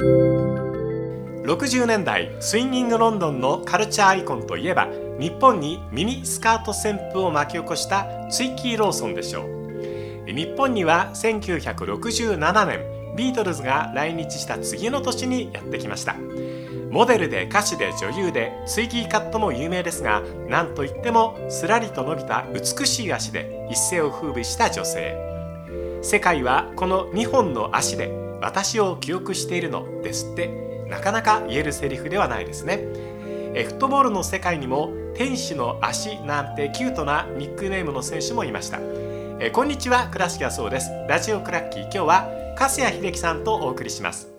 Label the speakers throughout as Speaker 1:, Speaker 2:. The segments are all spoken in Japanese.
Speaker 1: 60年代スインギングロンドンのカルチャーアイコンといえば日本にミニスカート旋風を巻き起こしたツイッキー・ローソンでしょう。日本には1967年ビートルズが来日した次の年にやってきました。モデルで歌手で女優でツイギーカットも有名ですが何といってもすらりと伸びた美しい足で一世を風靡した女性。世界はこの2本の足で私を記憶しているのですってなかなか言えるセリフではないですね。えフットボールの世界にも天使の足なんてキュートなニックネームの選手もいました。えこんにちは倉敷そうです。ラジオクラッキー。今日は粕谷秀樹さんとお送りします。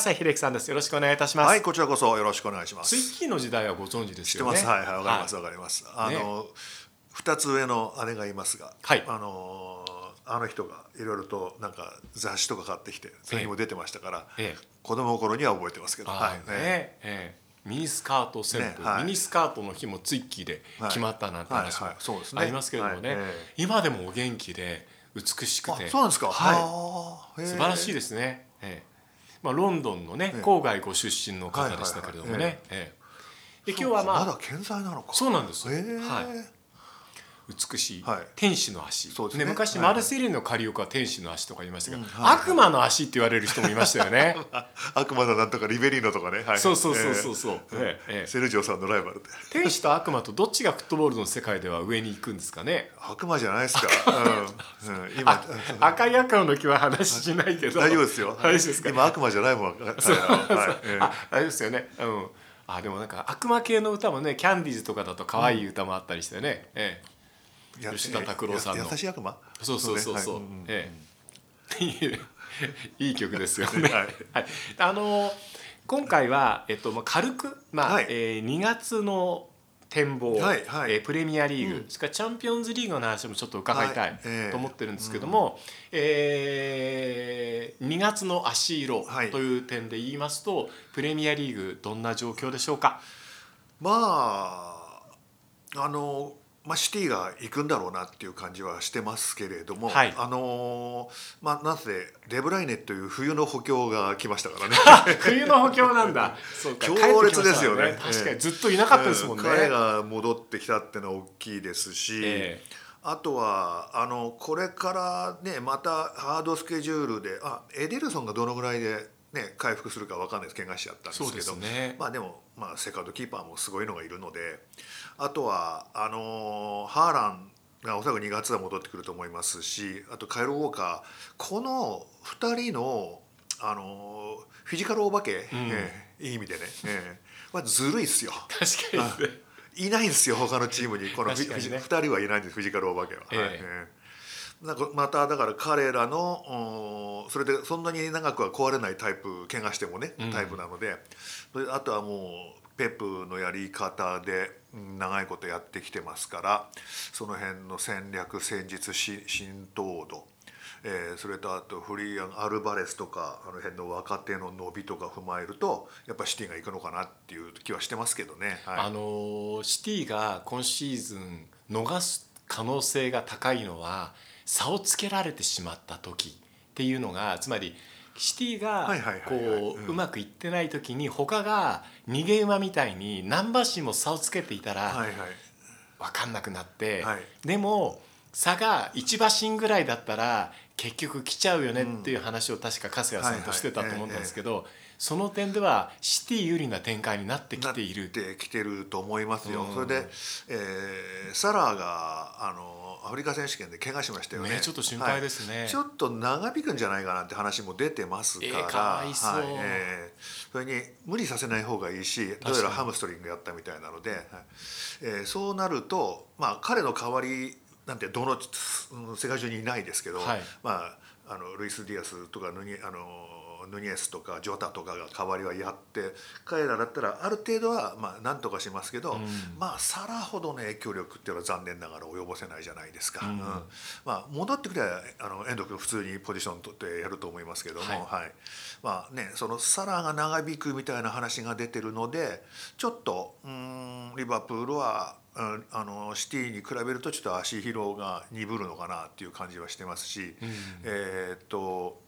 Speaker 1: 笠秀樹さんです。よろしくお願いいたします。
Speaker 2: はい、こちらこそよろしくお願いします。
Speaker 1: ツイッキーの時代はご存知ですよね。
Speaker 2: 知ってます。はい、はい、わかります、わ、はい、かります。あの二、ね、つ上の姉がいますが、はい、あのあの人がいろいろとなんか雑誌とか買ってきて、それにも出てましたから、ええ、子供の頃には覚えてますけど、はい、ね、ええ
Speaker 1: ミニスカート旋風、ねはい、ミニスカートの日もツイッキーで決まったなんて話もありますけれどもね、今でもお元気で美しくて、
Speaker 2: そうなんですか。
Speaker 1: はい、素晴らしいですね。ええまあ、ロンドンのね、郊外ご出身の方でしたけれどもね、え
Speaker 2: え、で今日はまあまだ健在なのか。
Speaker 1: そうなんです、はい美しい、天使の足、ね。昔マルセリのカリオカは天使の足とか言いましたけど、悪魔の足って言われる人もいましたよね。
Speaker 2: 悪魔だなんとかリベリーノとかね、
Speaker 1: そうそうそうそうそう、
Speaker 2: えセルジオさんのライバルで。
Speaker 1: 天使と悪魔とどっちがフットボールの世界では上に行くんですかね。
Speaker 2: 悪魔じゃないですか、
Speaker 1: うん。今赤い赤の木は話しないけど。
Speaker 2: 大丈夫ですよ。大丈夫ですか？今悪魔じゃないもん、はい。
Speaker 1: ああれですよね。うん。あでもなんか悪魔系の歌もねキャンディーズとかだと可愛い歌もあったりしてね、ええ吉田拓郎さんの。
Speaker 2: 優しい悪魔？
Speaker 1: そうそうそうそう、ええ、いい曲ですよね。はい、はい、あの今回はえっとまあ軽くまあ、はい、えー、2月の展望、はいはい、えー、プレミアリーグ、うん、それからチャンピオンズリーグの話もちょっと伺いたいと思ってるんですけども、はいえー、えー、2月の足色という点で言いますと、はい、プレミアリーグどんな状況でしょうか？
Speaker 2: まああのまあ、シティが行くんだろうなっていう感じはしてますけれども、はい、あのー、まあなぜデブライネという冬の補強が来ましたからね。
Speaker 1: 冬の補強なんだ。
Speaker 2: 強烈ですよね、
Speaker 1: ね、確かにずっといなかったですもんね、
Speaker 2: 彼が戻ってきたっていうのは大きいですし、えー、あとはあのこれからねまたハードスケジュールであエデルソンがどのぐらいでね、回復するか分かんないです。怪我しちゃったんですけど。ね、まあでも、まあ、セカンドキーパーもすごいのがいるので。あとはあのハーランがおそらく2月は戻ってくると思いますしあとカイロ・ウォーカー。この2人の、あのフィジカルお化け、うん、えー、いい意味でね、えーまあ、ずるいっすよ。
Speaker 1: 確か
Speaker 2: に、いないんですよ他のチームに。この、ね、2人はいないんですフィジカルお化けは。えー、はい。えーなんかまただから彼らのそれでそんなに長くは壊れないタイプ怪我してもねタイプなので、うん、あとはもうペップのやり方で長いことやってきてますからその辺の戦略戦術浸透度。えー、それとあとフリーアン・アルバレスとかあの辺の若手の伸びとか踏まえるとやっぱシティがいくのかなっていう気はしてますけどね。
Speaker 1: はい、あのシティが今シーズン逃す可能性が高いのは差をつけられてしまった時っていうのがつまりシティがこううまくいってない時に他が逃げ馬みたいに何馬身も差をつけていたら分かんなくなって、でも差が1馬身ぐらいだったら結局来ちゃうよねっていう話を確か粕谷さんとしてたと思うんですけど。その点ではシティ有利な展開になってきている。
Speaker 2: ってきてると思いますよ。それで、えー、サラーがあのアフリカ選手権で怪我しましたよね、
Speaker 1: ね、ちょっと心配ですね、
Speaker 2: はい、ちょっと長引くんじゃないかなって話も出てますから、えー、
Speaker 1: かわいそう、はい
Speaker 2: えー、それに無理させない方がいいしどうやらハムストリングやったみたいなので、はい。えー、そうなると、まあ、彼の代わりなんてどの世界中にいないですけど、はい、まあ、あのルイス・ディアスとかヌニあのヌニエスとかジョタとかが代わりはやって彼らだったらある程度はまあ何とかしますけど、うん、まあサラほどの影響力っていうのは残念ながら及ぼせないじゃないですか、うん、まあ、戻ってくればあの遠藤君普通にポジション取ってやると思いますけども、はい、はい、まあね、そのサラが長引くみたいな話が出てるのでちょっとうんリバプールはあのシティに比べるとちょっと足疲労が鈍るのかなっていう感じはしてますし、うん、えっと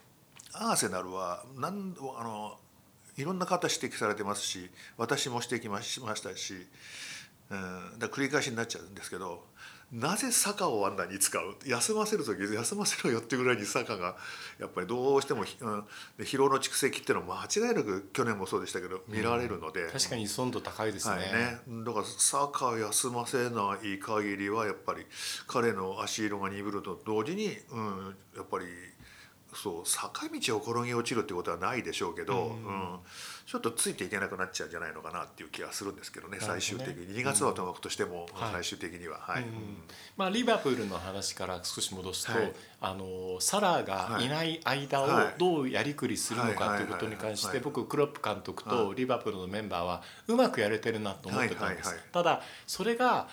Speaker 2: アーセナルは何あのいろんな方指摘されてますし私も指摘しましたし、うん、だ繰り返しになっちゃうんですけどなぜ坂をあんなに使う？休ませる時休ませろよってぐらいに坂がやっぱりどうしても、うん、疲労の蓄積っていうのは間違いなく去年もそうでしたけど見られるので、うん、
Speaker 1: 確かに依存度高いですね。はい
Speaker 2: ね、だから坂を休ませない限りはやっぱり彼の足色が鈍ると同時に、うん、やっぱりそう坂道を転げ落ちるってことはないでしょうけど、うん、うん、ちょっとついていけなくなっちゃうんじゃないのかなっていう気がするんですけどね、ね、最終的に。2月はともかくとしても、最終的には、はい、
Speaker 1: まあ、リバプールの話から少し戻すと、はい、あのサラがい。ない間をどうやりくりするのかということに関して僕クロップ監督とリバプールのメンバーはうまくやれてるなと思ってたんです。ただそれが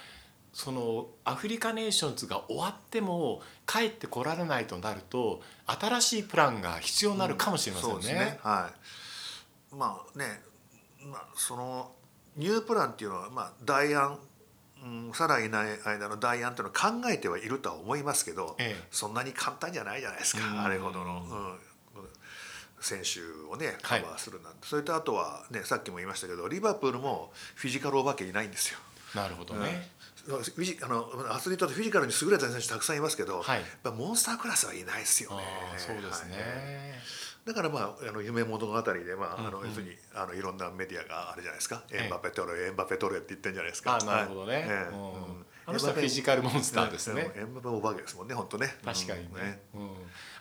Speaker 1: そのアフリカネーションズが終わっても帰ってこられないとなると新しいプランが必要になるかもしれませんね。うん、ね。
Speaker 2: はい、まあね、まあ、そのニュープランっていうのは、まあ、代案、うん、さらいない間の代案っていうのは考えてはいるとは思いますけど、ええ、そんなに簡単じゃないじゃないですか、うん、あれほどの。うん。選手をねカバーするなんて、はい、それとあとはねさっきも言いましたけどリバプールもフィジカルお化けいないんですよ。
Speaker 1: なるほどね、
Speaker 2: あのアスリートってフィジカルに優れた選手たくさんいますけど、はい、モンスタークラスはいないですよね。
Speaker 1: そうですね、はい。
Speaker 2: だからまああの夢物語でまああの要するにあのいろんなメディアがあれじゃないですか、エンバペトレエンバペトレって言ってんじゃないですか。
Speaker 1: あなるほどね。あの人はフィジカルモンスターですね。
Speaker 2: エンバペお化けですもんね本当ね。
Speaker 1: 確かにね。うん、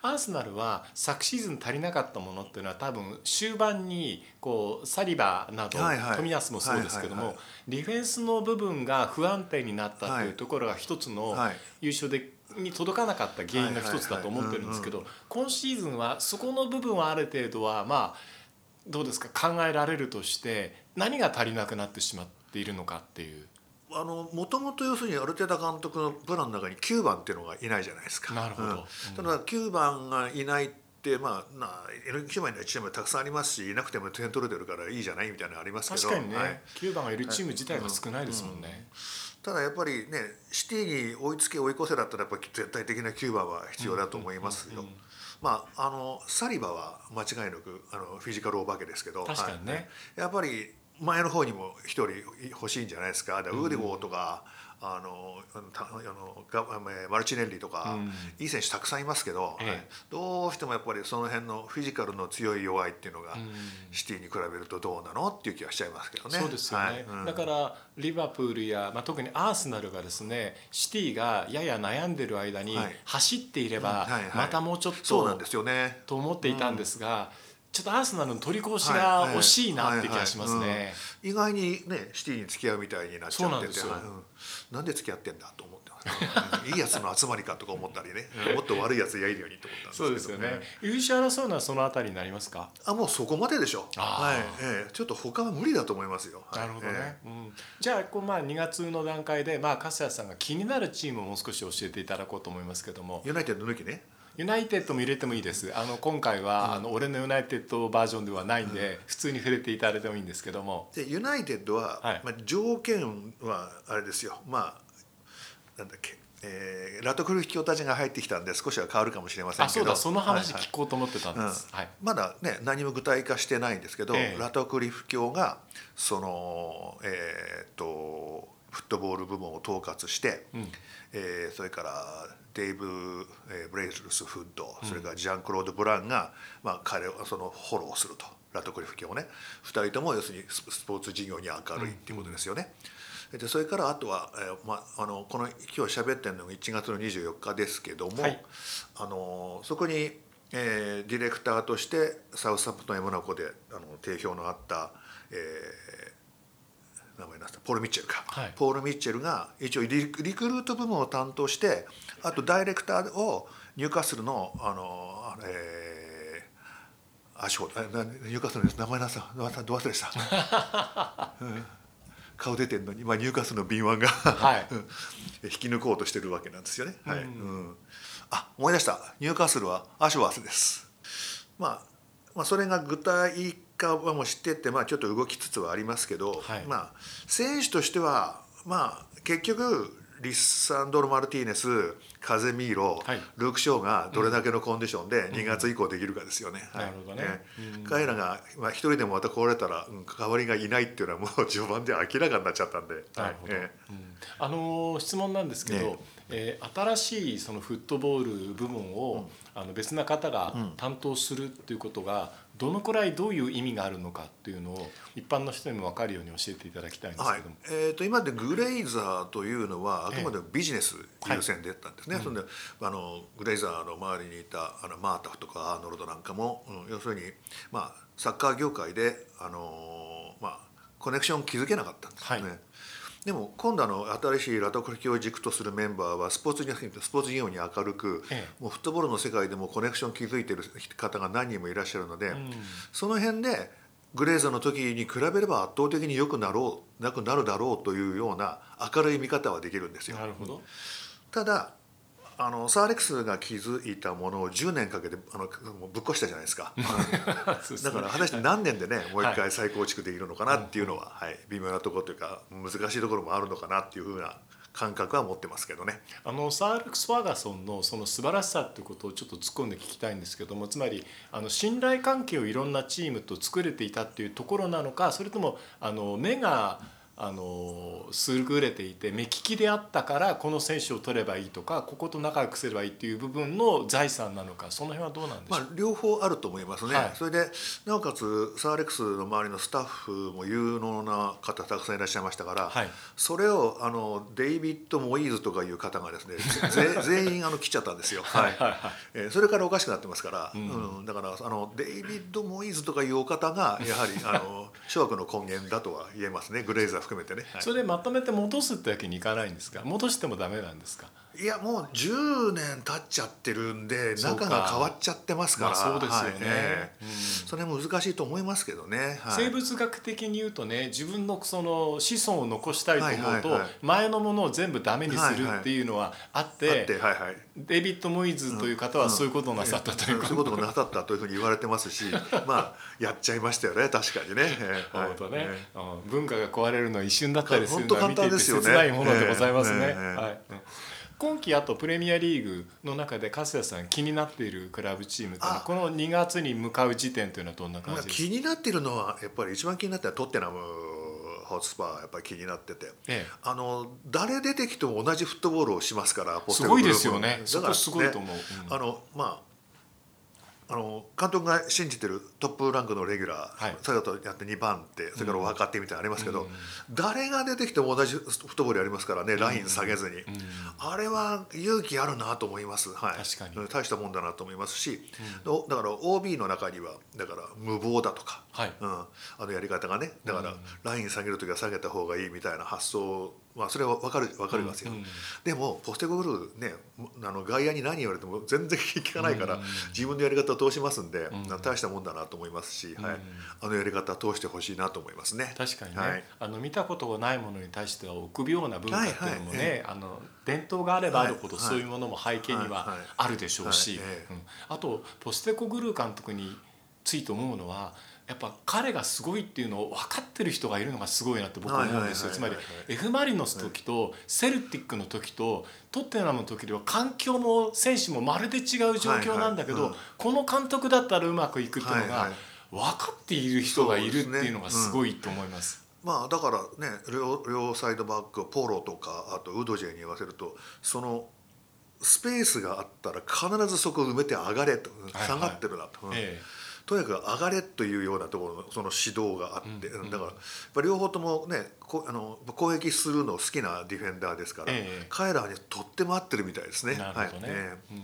Speaker 1: アーセナルは昨シーズン足りなかったものっていうのは多分終盤にこうサリバなど、はいはい、富安もそうですけども、ディフェンスの部分が不安定になったっていうところが一つの優勝でに届かなかった原因の一つだと思ってるんですけど今シーズンはそこの部分はある程度はまあどうですか？考えられるとして何が足りなくなってしまっているのかっていう。
Speaker 2: あのもともと要するにアルテタ監督のプランの中に9番っていうのがいないじゃないですか。
Speaker 1: なるほど。うん、
Speaker 2: ただ9番がいないってまあな N9 番にはチームたくさんありますしいなくても点取れてるからいいじゃないみたいなのありますけど。
Speaker 1: 確かにね、はい、9番がいるチーム自体が少ないですもんね。はいうん。うん。
Speaker 2: ただやっぱりねシティに追いつけ追い越せだったらやっぱり絶対的な9番は必要だと思いますよ。まあ、あのサリバは間違いなくあのフィジカルお化けですけど。
Speaker 1: 確かにね、はい、
Speaker 2: やっぱり前の方にも一人欲しいんじゃないですか。ウーデゴーとか、あのあのマルチネッリとか、いい選手たくさんいますけど、どうしてもやっぱりその辺のフィジカルの強い弱いっていうのが、シティに比べるとどうなのっていう気はしちゃいますけどね。
Speaker 1: そうですよね、はい。うん、だからリバプールや、まあ、特にアーセナルがですねシティがやや悩んでる間に走っていれば、またもうちょっと、そうなんですよね。と思っていたんですが。ちょっとアーセナルの取り越しが惜しいなって気がしますね。
Speaker 2: 意外にねシティに付き合うみたいになっちゃってて、うん、なんで付き合ってんだと思っていいやつの集まりかとか思ったりね、もっと悪いやつやいるようにと思ったんですけど、
Speaker 1: そうですよね。優勝争うのはそのあたりになりますか？
Speaker 2: あもうそこまででしょう。はい、ええー、ちょっと他は無理だと思いますよ。
Speaker 1: なるほどね。えー、うん、じゃあこうまあ2月の段階でまあ粕谷さんが気になるチームをもう少し教えていただこうと思いますけども。
Speaker 2: ユナイテッド抜きね。
Speaker 1: ユナイテッドも入れてもいいです。あの今回は、うん、あの俺のユナイテッドバージョンではないんで、うん、普通に触れていただいてもいいんですけども。
Speaker 2: でユナイテッドは、はい、まあ、条件はあれですよ。まあなんだっけ。えー、ラトクルフ教たちが入ってきたんで少しは変わるかもしれませんけど。
Speaker 1: そうだ。その話聞こうと思ってたんです、
Speaker 2: はい、まだね何も具体化してないんですけど、えー、ラトクリフ教がそのえー、っとフットボール部門を統括して、うん、えー、それからデイブ・ブレイズルス・フッド、それからジャンクロード・ブランが、まあ、彼をそのフォローすると。ラトクリフ家をね。2人とも要するにスポーツ事業に明るいっていうことですよね。でそれからあとは、えーまあ、あのこの今日喋ってるのが1月の24日ですけども、はい、あのそこに、えー、ディレクターとしてサウサプトン・エモナコであの定評のあった、えー、名前なポール・ミッチェルか、はい、ポール・ミッチェルが一応リクルート部門を担当してあとダイレクターをニューカッスルのあの、えー、アショーニューカッスルの名前なさど忘れした、うん、顔出てんのに、まあ、ニューカッスルの敏腕がはい、引き抜こうとしてるわけなんですよね。はい、うん、あ思い出した。ニューカッスルはアシュワースです。まあ、まあそれが具体化はもう知ってて、まあ、ちょっと動きつつはありますけど、はい、まあ選手としてはまあ結局リッサンドロ・マルティーネスカゼミーロ、はい、ルーク・ショーがどれだけのコンディションで2月以降できるかですよね。なるほどね、彼らが、まあ、一人でもまた来られたら、うん、代わりがいないっていうのはもう序盤で明らかになっちゃったんで。なるほど、え
Speaker 1: ー、あのー、質問なんですけど、ね。えー、新しいそのフットボール部門を、うん、あの別な方が担当するっていうことが、どのくらいどういう意味があるのかっていうのを一般の人にも分かるように教えていただきたいんですけども、
Speaker 2: はい、えーと、今でグレイザーというのはあくまでビジネス優先でったんですね、はい、そんであのグレイザーの周りにいたあのマータフとかアーノルドなんかも、うん、要するに、まあ、サッカー業界であの、まあ、コネクション築けなかったんですね。はいでも今度あの新しいラトクリを軸とするメンバーはスポーツにスポーツ業に明るく、ええ、もうフットボールの世界でもコネクション築いている方が何人もいらっしゃるので、うん、その辺でグレーザーの時に比べれば圧倒的に良くなろうなくなるだろうというような明るい見方はできるんですよ。
Speaker 1: なるほど
Speaker 2: ただあのサーレックスが築いたものを10年かけてあのぶっ越したじゃないですか。だから果たして何年でねもう一回再構築できるのかなっていうのは、はい、はい、微妙なところというか難しいところもあるのかなっていうふうな感覚は持ってますけどね。
Speaker 1: あのサーレックス・ファーガソンのその素晴らしさっていうことをちょっと突っ込んで聞きたいんですけどもつまりあの信頼関係をいろんなチームと作れていたっていうところなのかそれともあの目があの優れていて目利きであったからこの選手を取ればいいとかここと仲良くすればいいっていう部分の財産なのかその辺はどうなんでしょう、ま
Speaker 2: あ、両方あると思いますね、はい、それでなおかつサーレックスの周りのスタッフも有能な方たくさんいらっしゃいましたから、はい、それをあのデイビッド・モイーズとかいう方がですね 全員あの来ちゃったんですよ、はい。はい。えー、それからおかしくなってますから、うん、うん、だからあのデイビッド・モイーズとかいうお方がやはりあの諸悪の根源だとは言えますね。グレーザー含めてね、
Speaker 1: はい、それでまとめて戻すってわけにいかないんですか？戻してもダメなんですか？
Speaker 2: いやもう10年経っちゃってるんで中が変わっちゃってますから、まあ、
Speaker 1: そうですよね、
Speaker 2: それ難しいと思いますけどね、
Speaker 1: はい、生物学的に言うとね自分のその子孫を残したいと思うと、前のものを全部ダメにするっていうのはあって、デビッド・モイズという方はそういうことをなさったという
Speaker 2: そういうことをなさったというふうに言われてますし まあやっちゃいましたよね確かにね。
Speaker 1: 本当ね、文化が壊れるのは一瞬だったりするのは見ていて切ないものでございますね。はい今季あとプレミアリーグの中で粕谷さん気になっているクラブチームというのはこの2月に向かう時点というのはどんな感じですか？
Speaker 2: 気になっているのはやっぱり一番気になってるのはトッテナムホスパーやっぱり気になってて、ええ、あの誰出てきても同じフットボールをしますから
Speaker 1: すごいですよね。そこすごいと思う、
Speaker 2: うん、あのまああの監督が信じてるトップランクのレギュラー、はい、それだとやって2番手それから若手みたいなのありますけど、うん、誰が出てきても同じフットボールやりますからね、ライン下げずに、うん、あれは勇気あるなと思います、はい、確かに。大したもんだなと思いますし、うん、だから OB の中にはだから無謀だとか、はい。うん、あのやり方がねだからライン下げる時は下げた方がいいみたいな発想まあ、それは分かる分かりますよ、うんうん、でもポステゴルねあの外野に何言われても全然聞かないから、うん。うん、自分のやり方を通しますんで、うん、大したもんだなと思いますし、うん、はい、あのやり方通してほしいなと思いますね。
Speaker 1: 確かにね、はい、あの見たことがないものに対しては臆病な文化っていうのもね、はいはい、あの伝統があればあるほどそういうものも背景にはあるでしょうし、あとポステコグルー監督について思うのはやっぱ彼がすごいっていうのを分かってる人がいるのがすごいなって僕は思うんですよ。つまり F・ マリノス時とセルティックの時とトッテナムの時では環境も選手もまるで違う状況なんだけどこの監督だったらうまくいくっていうのが分かっている人がいるっていうのがすごいと思います。
Speaker 2: まあだからね両両サイドバックポロとかあとウドジェに言わせるとそのスペースがあったら必ずそこを埋めて上がれと下がってるなと。はいはいええとにかく上がれというようなところのその指導があって、うんうん、だから両方ともねこあの攻撃するの好きなディフェンダーですから、え彼らにとっても合ってるみたいですね。なるほどね、はい、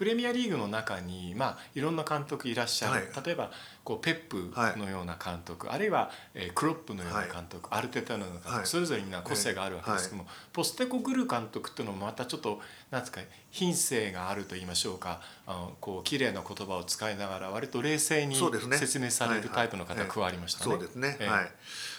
Speaker 1: プレミアリーグの中に、まあ、いろんな監督いらっしゃる、はい、例えばこうペップのような監督、はい、あるいは、えー、クロップのような監督、はい、アルテタのような監督、それぞれみんな個性があるわけですけども、ポステコグル監督っていうのもまたちょっとなんですか品性があると言いましょうか。あのこう綺麗な言葉を使いながら割と冷静に説明されるタイプの方が加わりましたね。
Speaker 2: そうですね、はい。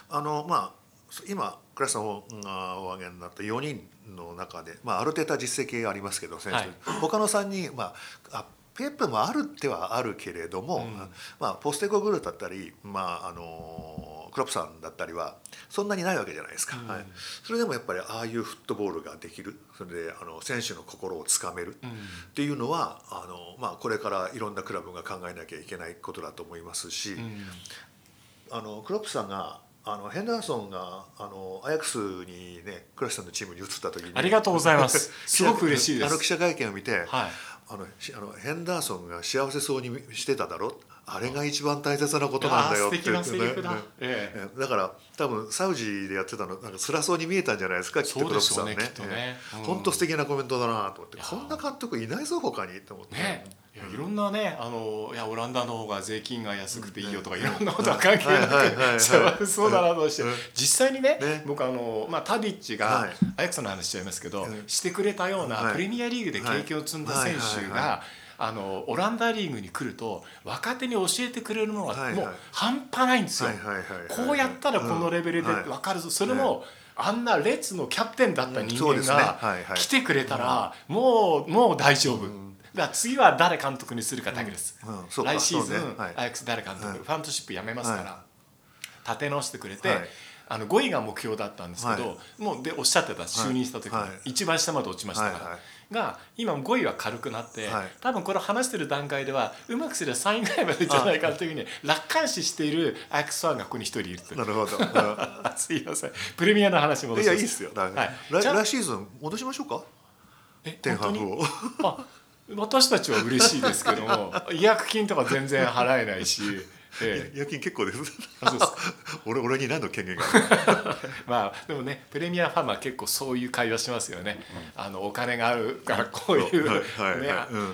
Speaker 2: あのまあ今倉石さんがお挙げになった4人の中で、まあ、ある程度実績がありますけど選手、はい、他の3人、まあ、あペップもあるってはあるけれども、うん、まあ、ポステコグルだったり、まあ、あのクロップさんだったりはそんなにないわけじゃないですか、うん、はい、それでもやっぱりああいうフットボールができる。それであの選手の心をつかめる。っていうのは、あのまあ、これからいろんなクラブが考えなきゃいけないことだと思いますし、あのクロップさんがあのヘンダーソンがあのアヤックスにねクラシさんのチームに移った時に
Speaker 1: ありがとうございます。すごく嬉しいです。
Speaker 2: あの記者会見を見て、はい、あのあのヘンダーソンが幸せそうにしてただろ？あれが一番大切なことなんだよって。言ってね、ええ、だから多分サウジでやってたのなんか辛そうに見えたんじゃないですか？きっとクロさんね。本当、ね、素敵なコメントだなと思ってこんな監督いないぞ他に。と思って、ね、
Speaker 1: いろんなねあのいやオランダの方が税金が安くていいよとか、いろんなことは関係なくそうだなとして実際にね僕あの、まあ、タディッチが、アヤクさんの話しちゃいますけど、してくれたようなプレミアリーグで経験を積んだ選手が。あのオランダリーグに来ると若手に教えてくれるものがもう半端ないんですよ。こうやったらこのレベルで分かるぞ、それもあんな列のキャプテンだった人間が来てくれたらもうもう大丈夫。だ次は誰監督にするか。だけです、うん、来シーズン、アヤックス誰監督、はい、ファントシップやめますから、はい、立て直してくれて、あの5位が目標だったんですけど、もうでおっしゃってた就任した時に、一番下まで落ちましたから。が今5位は軽くなって、多分これ話してる段階ではうまくすれば3位ぐらいまでじゃないかというふうに楽観視しているアヤックスファンがここに一人いる
Speaker 2: なるほど。
Speaker 1: すいません。プレミアの話戻
Speaker 2: します。いやいいですよ、はい、来来シーズン戻しましょうか？えテンハグを。
Speaker 1: あ私たちは嬉しいですけども 違約金とか全然払えないし。
Speaker 2: ええ、夜勤結構です。俺俺に何の権限が
Speaker 1: まあでもねプレミアファンは結構そういう会話しますよね。うん、あのお金があるからこういうね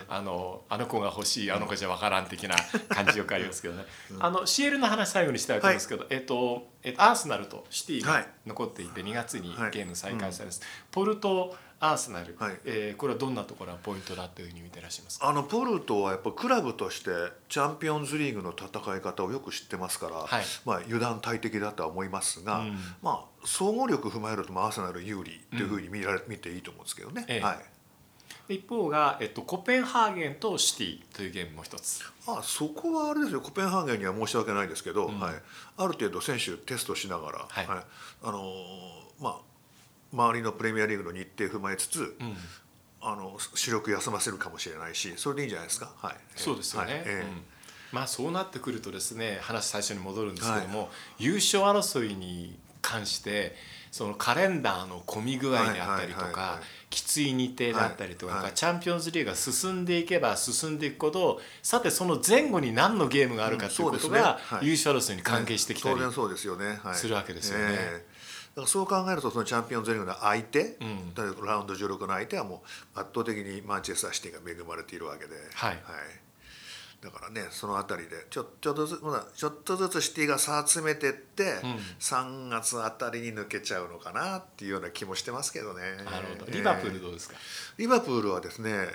Speaker 1: あのあの子が欲しいあの子じゃわからん的な感じよくありますけどね。うん、あの CL の話最後にしたいと思いますけど、はい、えっとえっとアーセナルとシティが残っていて2月にゲーム再開されます。はいうん、ポルトアーセナル、はい、えー、これはどんなところがポイントだというふうに見てらっしゃいます
Speaker 2: あのポルトはやっぱクラブとしてチャンピオンズリーグの戦い方をよく知ってますから、はい、まあ、油断大敵だとは思いますが、うん、まあ、総合力を踏まえるとアーセナル有利というふうに見られ、うん、見ていいと思うんですけどね。ええ、はい。
Speaker 1: 一方が、えっと、コペンハーゲンとシティというゲームも一つ。
Speaker 2: あそこはあれですよ。コペンハーゲンには申し訳ないですけど、うん、はい、ある程度選手テストしながら、はい、はい、あのー、まあ周りのプレミアリーグの日程踏まえつつ、うん、あの主力休ませるかもしれないしそれでいいんじゃないですか？はい、
Speaker 1: そうですよね、はい。えー、うん。まあ、そうなってくるとですね話最初に戻るんですけども、はい、優勝争いに関してそのカレンダーの混み具合であったりとかきつい日程だったりとか、はい、チャンピオンズリーグが進んでいけば進んでいくほどさてその前後に何のゲームがあるかということが優勝争いに関係してきたりするわけですよね。
Speaker 2: だからそう考えるとそのチャンピオンズリーグの相手、うん、ラウンド16の相手はもう圧倒的にマンチェスターシティが恵まれているわけで、はい、はい、だからねその辺りでちょちょっとずつちょっとずつシティが差集めてって、うん、3月あたりに抜けちゃうのかなっていうような気もしてますけどね。
Speaker 1: なるほど。リバプールどうですか、
Speaker 2: えー、リバプールはですね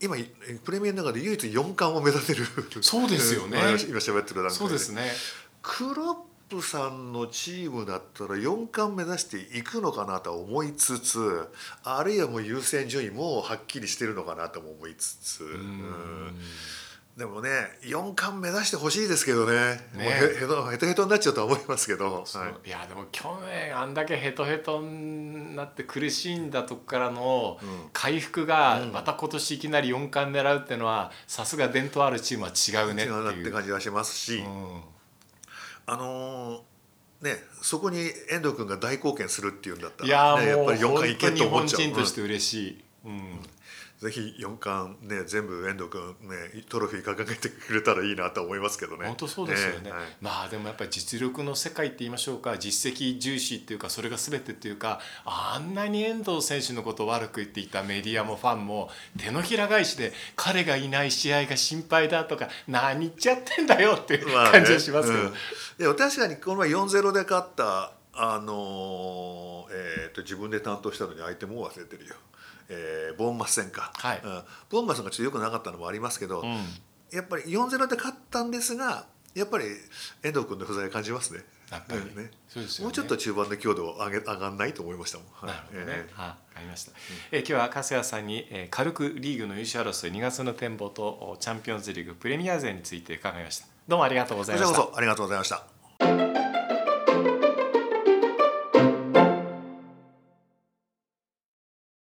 Speaker 2: 今プレミアの中で唯一4冠を目指せる。
Speaker 1: そうですよね。
Speaker 2: 今喋ってる段階で。
Speaker 1: そうですね。
Speaker 2: クロップさんのチームだったら4冠目指していくのかなと思いつつあるいはもう優先順位もはっきりしてるのかなとも思いつつ。うん。でもね4冠目指してほしいですけどね。ね。へへとへとになっちゃうとは思いますけど、はい、
Speaker 1: いやでも去年あんだけヘトヘトになって苦しんだとこからの回復がまた今年いきなり4冠狙うっていうのはさすが伝統あるチームは違うねっていう。違うな
Speaker 2: って感じがしますし、うん、あのー、ねそこに遠藤君が大貢献するっていうんだったら、ね、
Speaker 1: やっぱり4回いけると思っちゃう。日本人として嬉しい、うん
Speaker 2: ぜひ四冠ね全部遠藤君ねトロフィー掲げてくれたらいいなと思いますけどね。
Speaker 1: 本当そうですよね。ねはい、まあでもやっぱり実力の世界って言いましょうか実績重視っていうかそれが全てっていうかあんなに遠藤選手のことを悪く言っていたメディアもファンも手のひら返しで彼がいない試合が心配だとか何言っちゃってんだよっていう感じがしますけど。まあね
Speaker 2: うん、でも確かにこの前4-0で勝ったあのー、えーと、自分で担当したのに相手も忘れてるよ。えー、ボーンマス戦か、はいうん、ボーンマスがちょっとよくなかったのもありますけど、うん、やっぱり4-0で勝ったんですがやっぱり遠藤君の不在を感じますね。やっぱりね、そうですね、もうちょっと中盤で強度を上げ上がんないと思いましたもん。
Speaker 1: なるほどね。えー、はあ、りました。えー、今日は粕谷さんに、えー、軽くリーグの優勝争い2月の展望とチャンピオンズリーグプレミア勢について伺いました。どうもありがとうございました。
Speaker 2: ありがとうございました。